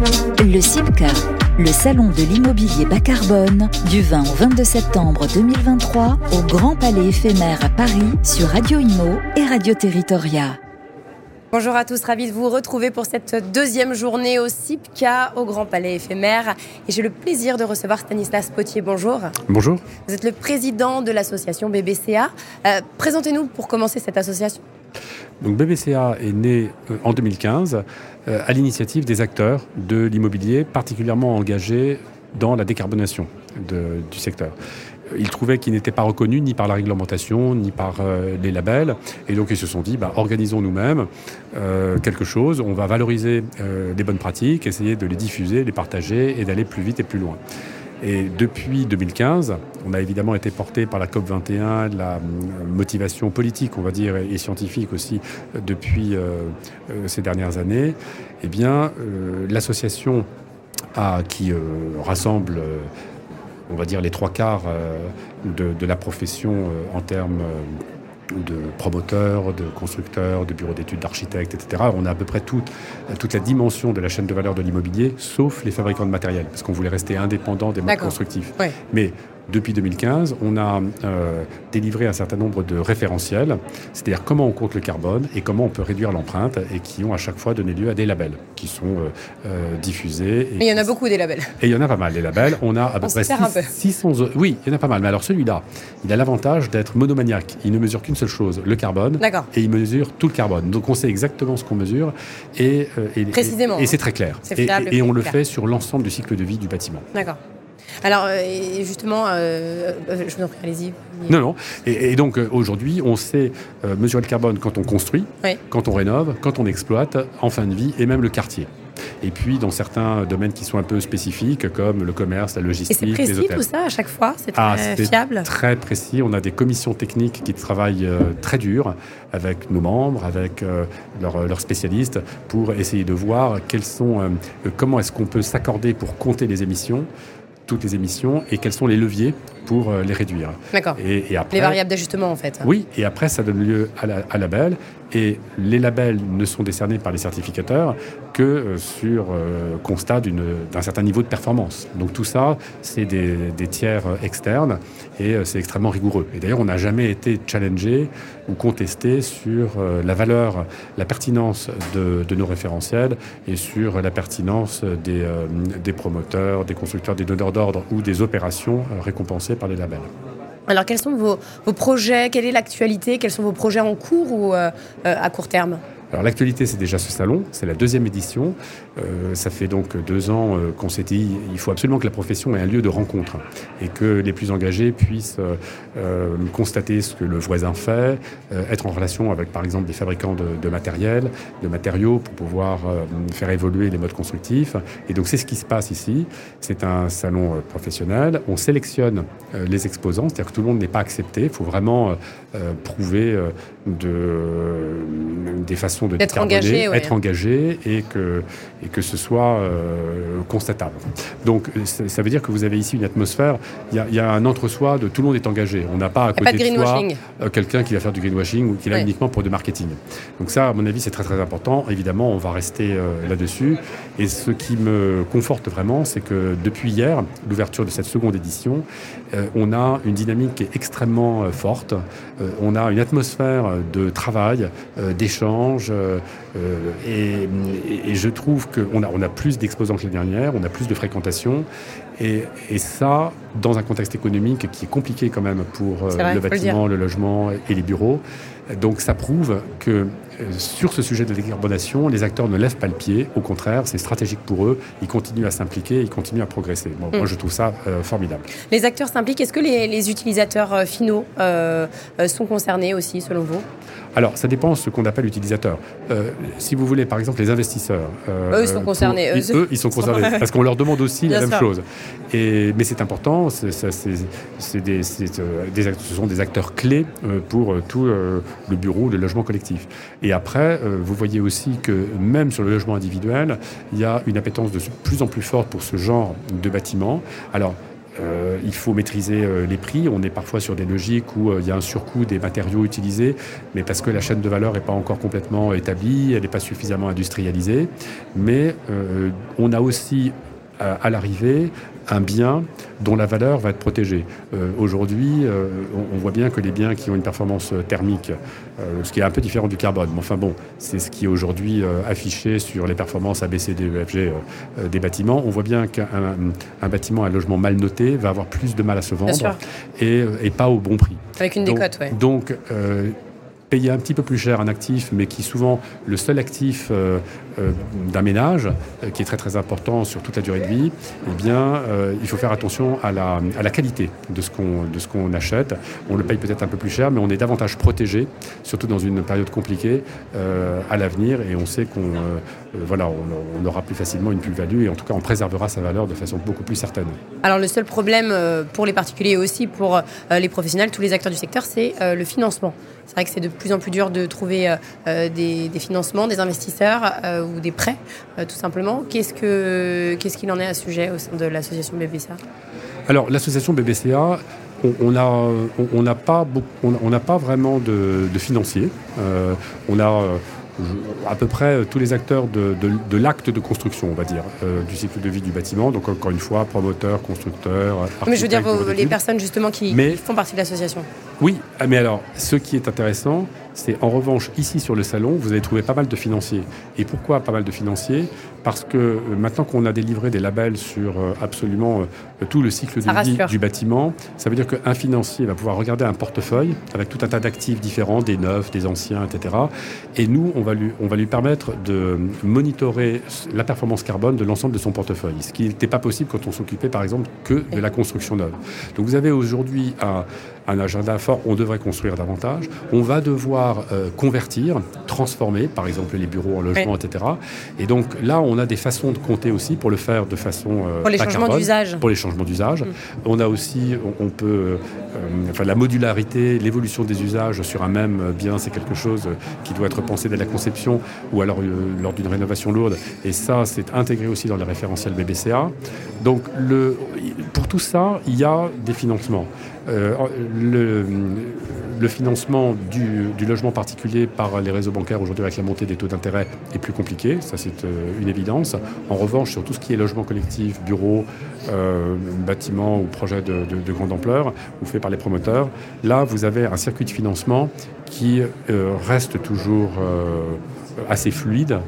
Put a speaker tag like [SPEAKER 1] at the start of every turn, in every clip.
[SPEAKER 1] Le CIPCA, le salon de l'immobilier bas carbone, du 20 au 22 septembre 2023 au Grand Palais éphémère à Paris sur Radio Imo et Radio Territoria.
[SPEAKER 2] Bonjour à tous, ravi de vous retrouver pour cette deuxième journée au CIPCA, au Grand Palais éphémère. Et j'ai le plaisir de recevoir Stanislas Potier. Bonjour.
[SPEAKER 3] Bonjour.
[SPEAKER 2] Vous êtes le président de l'association BBCA. Euh, Présentez-nous pour commencer cette association.
[SPEAKER 3] Donc BBCA est né euh, en 2015 euh, à l'initiative des acteurs de l'immobilier particulièrement engagés dans la décarbonation du secteur. Ils trouvaient qu'ils n'étaient pas reconnus ni par la réglementation, ni par euh, les labels. Et donc ils se sont dit, bah, organisons nous-mêmes euh, quelque chose, on va valoriser euh, les bonnes pratiques, essayer de les diffuser, les partager et d'aller plus vite et plus loin. Et depuis 2015, on a évidemment été porté par la COP21, la euh, motivation politique, on va dire, et scientifique aussi euh, depuis euh, ces dernières années. Eh bien, l'association qui rassemble, on va dire, les trois quarts de, la profession en termes de promoteurs, de constructeurs, de bureaux d'études, d'architectes, etc. On a à peu près toute, toute la dimension de la chaîne de valeur de l'immobilier, sauf les fabricants de matériel, parce qu'on voulait rester indépendant des modes constructifs.
[SPEAKER 2] Ouais.
[SPEAKER 3] Mais depuis 2015, on a euh, délivré un certain nombre de référentiels, c'est-à-dire comment on compte le carbone et comment on peut réduire l'empreinte, et qui ont à chaque fois donné lieu à des labels qui sont euh, euh, diffusés. Et
[SPEAKER 2] Mais il y en a beaucoup des labels.
[SPEAKER 3] et il y en a pas mal, les labels. On a à peu
[SPEAKER 2] On se
[SPEAKER 3] près
[SPEAKER 2] perd un peu.
[SPEAKER 3] 600... Oui, il y en a pas mal. Mais alors celui-là, il a l'avantage d'être monomaniaque. Il ne mesure qu'une seule chose, le carbone.
[SPEAKER 2] D'accord.
[SPEAKER 3] Et il mesure tout le carbone. Donc on sait exactement ce qu'on mesure. Et, euh, et-
[SPEAKER 2] Précisément,
[SPEAKER 3] Et, et
[SPEAKER 2] hein.
[SPEAKER 3] c'est très clair.
[SPEAKER 2] C'est
[SPEAKER 3] Et,
[SPEAKER 2] fiable,
[SPEAKER 3] et- on
[SPEAKER 2] c'est
[SPEAKER 3] le
[SPEAKER 2] clair.
[SPEAKER 3] fait sur l'ensemble du cycle de vie du bâtiment.
[SPEAKER 2] D'accord. Alors, euh, et justement, euh, euh, je vous en prie, allez-y.
[SPEAKER 3] Non, non. Et, et donc aujourd'hui, on sait mesurer le carbone quand on construit,
[SPEAKER 2] Oui.
[SPEAKER 3] quand on rénove, quand on exploite, en fin de vie, et même le quartier. Et puis dans certains domaines qui sont un peu spécifiques, comme le commerce, la
[SPEAKER 2] Et
[SPEAKER 3] logistique,
[SPEAKER 2] c'est
[SPEAKER 3] les
[SPEAKER 2] précis
[SPEAKER 3] hôtels.
[SPEAKER 2] tout ça à chaque fois C'est très
[SPEAKER 3] Ah, c'est
[SPEAKER 2] fiable
[SPEAKER 3] très précis. On a des commissions techniques qui travaillent très dur avec nos membres, avec leurs leurs spécialistes, pour essayer de voir quels sont, comment est-ce qu'on peut s'accorder pour compter les émissions, toutes les émissions, et quels sont les leviers pour euh, les réduire.
[SPEAKER 2] D'accord.
[SPEAKER 3] Et, et après,
[SPEAKER 2] Les variables d'ajustement, en fait.
[SPEAKER 3] oui, et après, ça donne lieu à, la, à label. Et les labels ne sont décernés par les certificateurs que euh, sur euh, constat d'un certain niveau de performance. Donc tout ça, c'est des, tiers euh, externes et c'est extrêmement rigoureux. Et d'ailleurs, on n'a jamais été challengé ou contesté sur la valeur, la pertinence de, nos référentiels et sur la pertinence des, promoteurs, des constructeurs, des donneurs d'ordre ou des opérations récompensées par les labels.
[SPEAKER 2] Alors, quels sont vos, projets? Quelle est l'actualité? Quels sont vos projets en cours ou euh, euh, à court terme?
[SPEAKER 3] Alors l'actualité, c'est déjà ce salon, c'est la deuxième édition. Euh, ça fait donc deux ans euh, qu'on s'était dit, il faut absolument que la profession ait un lieu de rencontre et que les plus engagés puissent euh, euh, constater ce que le voisin fait, euh, être en relation avec par exemple des fabricants de, de matériel, de matériaux pour pouvoir faire évoluer les modes constructifs. Et donc c'est ce qui se passe ici. C'est un salon professionnel. On sélectionne les exposants, c'est-à-dire que tout le monde n'est pas accepté. Il faut vraiment prouver de, des façons de
[SPEAKER 2] D'être
[SPEAKER 3] décarboner,
[SPEAKER 2] engagé, ouais.
[SPEAKER 3] être engagé et que, et que ce soit euh, constatable. Donc ça, veut dire que vous avez ici une atmosphère, il y a, il y a un entre-soi de tout le monde est engagé. On n'a pas à côté
[SPEAKER 2] de
[SPEAKER 3] de, soi euh, quelqu'un qui va faire du greenwashing ou qui là
[SPEAKER 2] Ouais.
[SPEAKER 3] uniquement pour du marketing. Donc ça, à mon avis, c'est très très important. Évidemment, on va rester euh, là-dessus. Et ce qui me conforte vraiment, c'est que depuis hier, l'ouverture de cette seconde édition, euh, on a une dynamique qui est extrêmement forte. On a une atmosphère de travail, d'échange. Euh, euh, et, et- et je trouve qu'on a, on a plus d'exposants que l'année dernière, on a plus de fréquentation. Et, et ça, dans un contexte économique qui est compliqué quand même pour euh,
[SPEAKER 2] vrai,
[SPEAKER 3] le bâtiment, le logement et les bureaux. Donc ça prouve que euh, sur ce sujet de la décarbonation, les acteurs ne lèvent pas le pied. Au contraire, c'est stratégique pour eux. Ils continuent à s'impliquer, ils continuent à progresser. Bon,
[SPEAKER 2] Mm.
[SPEAKER 3] Moi, je trouve ça euh, formidable.
[SPEAKER 2] Les acteurs s'impliquent. Est-ce que les, les utilisateurs euh, finaux euh, euh, sont concernés aussi, selon vous?
[SPEAKER 3] Alors, ça dépend de ce qu'on appelle utilisateur. Euh, si vous voulez, par exemple, les investisseurs. euh,
[SPEAKER 2] Eux, ils sont
[SPEAKER 3] pour-
[SPEAKER 2] concernés.
[SPEAKER 3] ils-
[SPEAKER 2] Eux,
[SPEAKER 3] eux, ils sont concernés. parce qu'on leur demande aussi la même chose. Et, mais c'est important. euh, des ce sont des acteurs clés euh, pour tout le bureau, le logement collectif. Et après, vous voyez aussi que même sur le logement individuel, il y a une appétence de plus en plus forte pour ce genre de bâtiment. Alors, euh, il faut maîtriser les prix. On est parfois sur des logiques où il y a un surcoût des matériaux utilisés, mais parce que la chaîne de valeur n'est pas encore complètement établie, elle n'est pas suffisamment industrialisée. Mais on a aussi à l'arrivée un bien dont la valeur va être protégée. Euh, aujourd'hui, euh, on, voit bien que les biens qui ont une performance thermique, euh, ce qui est un peu différent du carbone, mais enfin bon, c'est ce qui est aujourd'hui affiché sur les performances ABCD, EFG des bâtiments. On voit bien qu'un bâtiment, un logement mal noté, va avoir plus de mal à se vendre et, pas au bon prix.
[SPEAKER 2] Avec une décote, oui.
[SPEAKER 3] Donc, payer un petit peu plus cher un actif, mais qui souvent le seul actif euh, d'un ménage, euh, qui est très très important sur toute la durée de vie, eh bien, il faut faire attention à la, à la qualité de ce qu'on achète. On le paye peut-être un peu plus cher, mais on est davantage protégé, surtout dans une période compliquée à l'avenir, et on sait qu'on voilà, on, aura plus facilement une plus-value, et en tout cas, on préservera sa valeur de façon beaucoup plus certaine.
[SPEAKER 2] Alors, le seul problème pour les particuliers et aussi pour les professionnels, tous les acteurs du secteur, c'est le financement. C'est vrai que c'est de plus en plus dur de trouver euh, euh, des, financements, des investisseurs euh, ou des prêts, tout simplement. Qu'est-ce qu'il en est à ce sujet au sein de l'association BBCA
[SPEAKER 3] Alors, l'association BBCA, on n'a on, pas, on, pas vraiment de, de financiers. on a à peu près euh, tous les acteurs de, l'acte de construction, on va dire, euh, du cycle de vie du bâtiment. Donc encore une fois, promoteurs, constructeurs.
[SPEAKER 2] Mais je veux dire les personnes justement qui, font partie de l'association.
[SPEAKER 3] Oui, ah, mais alors ce qui est intéressant, c'est en revanche ici sur le salon, vous allez trouver pas mal de financiers. Et pourquoi pas mal de financiers? Parce que euh, maintenant qu'on a délivré des labels sur absolument tout le cycle de vie du bâtiment, ça veut dire qu'un financier va pouvoir regarder un portefeuille avec tout un tas d'actifs différents, des neufs, des anciens, etc. Et nous, on va lui, on va lui permettre de monitorer la performance carbone de l'ensemble de son portefeuille, ce qui n'était pas possible quand on s'occupait par exemple que de la construction neuve. Donc vous avez aujourd'hui un, un agenda fort, on devrait construire davantage, on va devoir euh, convertir, transformer par exemple les bureaux en logement, etc. Et donc là, on a des façons de compter aussi pour le faire de façon...
[SPEAKER 2] Euh, pour les changements d'usage.
[SPEAKER 3] Pour les changements d'usage. Mm. On a aussi, on, peut... Euh, enfin, la modularité, l'évolution des usages sur un même bien, c'est quelque chose qui doit être pensé dès la conception ou alors lors d'une rénovation lourde. Et ça, c'est intégré aussi dans les référentiels BBCA. Donc le, pour tout ça, il y a des financements. Euh, le, le, financement du, logement particulier par les réseaux bancaires aujourd'hui avec la montée des taux d'intérêt est plus compliqué, ça c'est euh, une évidence. En revanche, sur tout ce qui est logement collectif, bureau, euh, bâtiment ou projet de, grande ampleur ou fait par les promoteurs, là vous avez un circuit de financement qui reste toujours assez fluide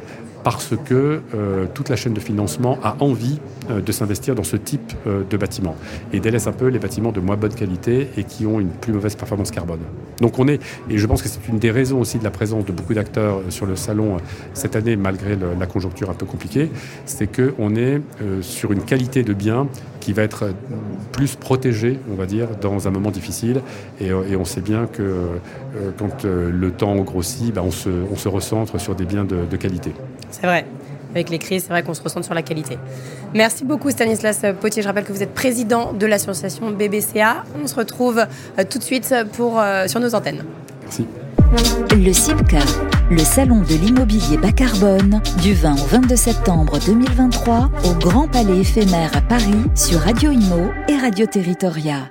[SPEAKER 3] parce que euh, toute la chaîne de financement a envie euh, de s'investir dans ce type euh, de bâtiment et délaisse un peu les bâtiments de moins bonne qualité et qui ont une plus mauvaise performance carbone. Donc on est, et je pense que c'est une des raisons aussi de la présence de beaucoup d'acteurs sur le salon cette année, malgré la conjoncture un peu compliquée, c'est qu'on est sur une qualité de bien qui va être plus protégée, on va dire, dans un moment difficile. Et, on sait bien que quand le temps grossit, ben, on, se, on, se, recentre sur des biens de qualité.
[SPEAKER 2] C'est vrai. Avec les crises, c'est vrai qu'on se ressent sur la qualité. Merci beaucoup Stanislas Potier. Je rappelle que vous êtes président de l'association BBCA. On se retrouve euh, tout de suite pour, euh, sur nos antennes.
[SPEAKER 3] Merci.
[SPEAKER 1] Le CIPCA, le salon de l'immobilier bas carbone, du 20 au 22 septembre 2023 au Grand Palais éphémère à Paris sur Radio Imo et Radio Territoria.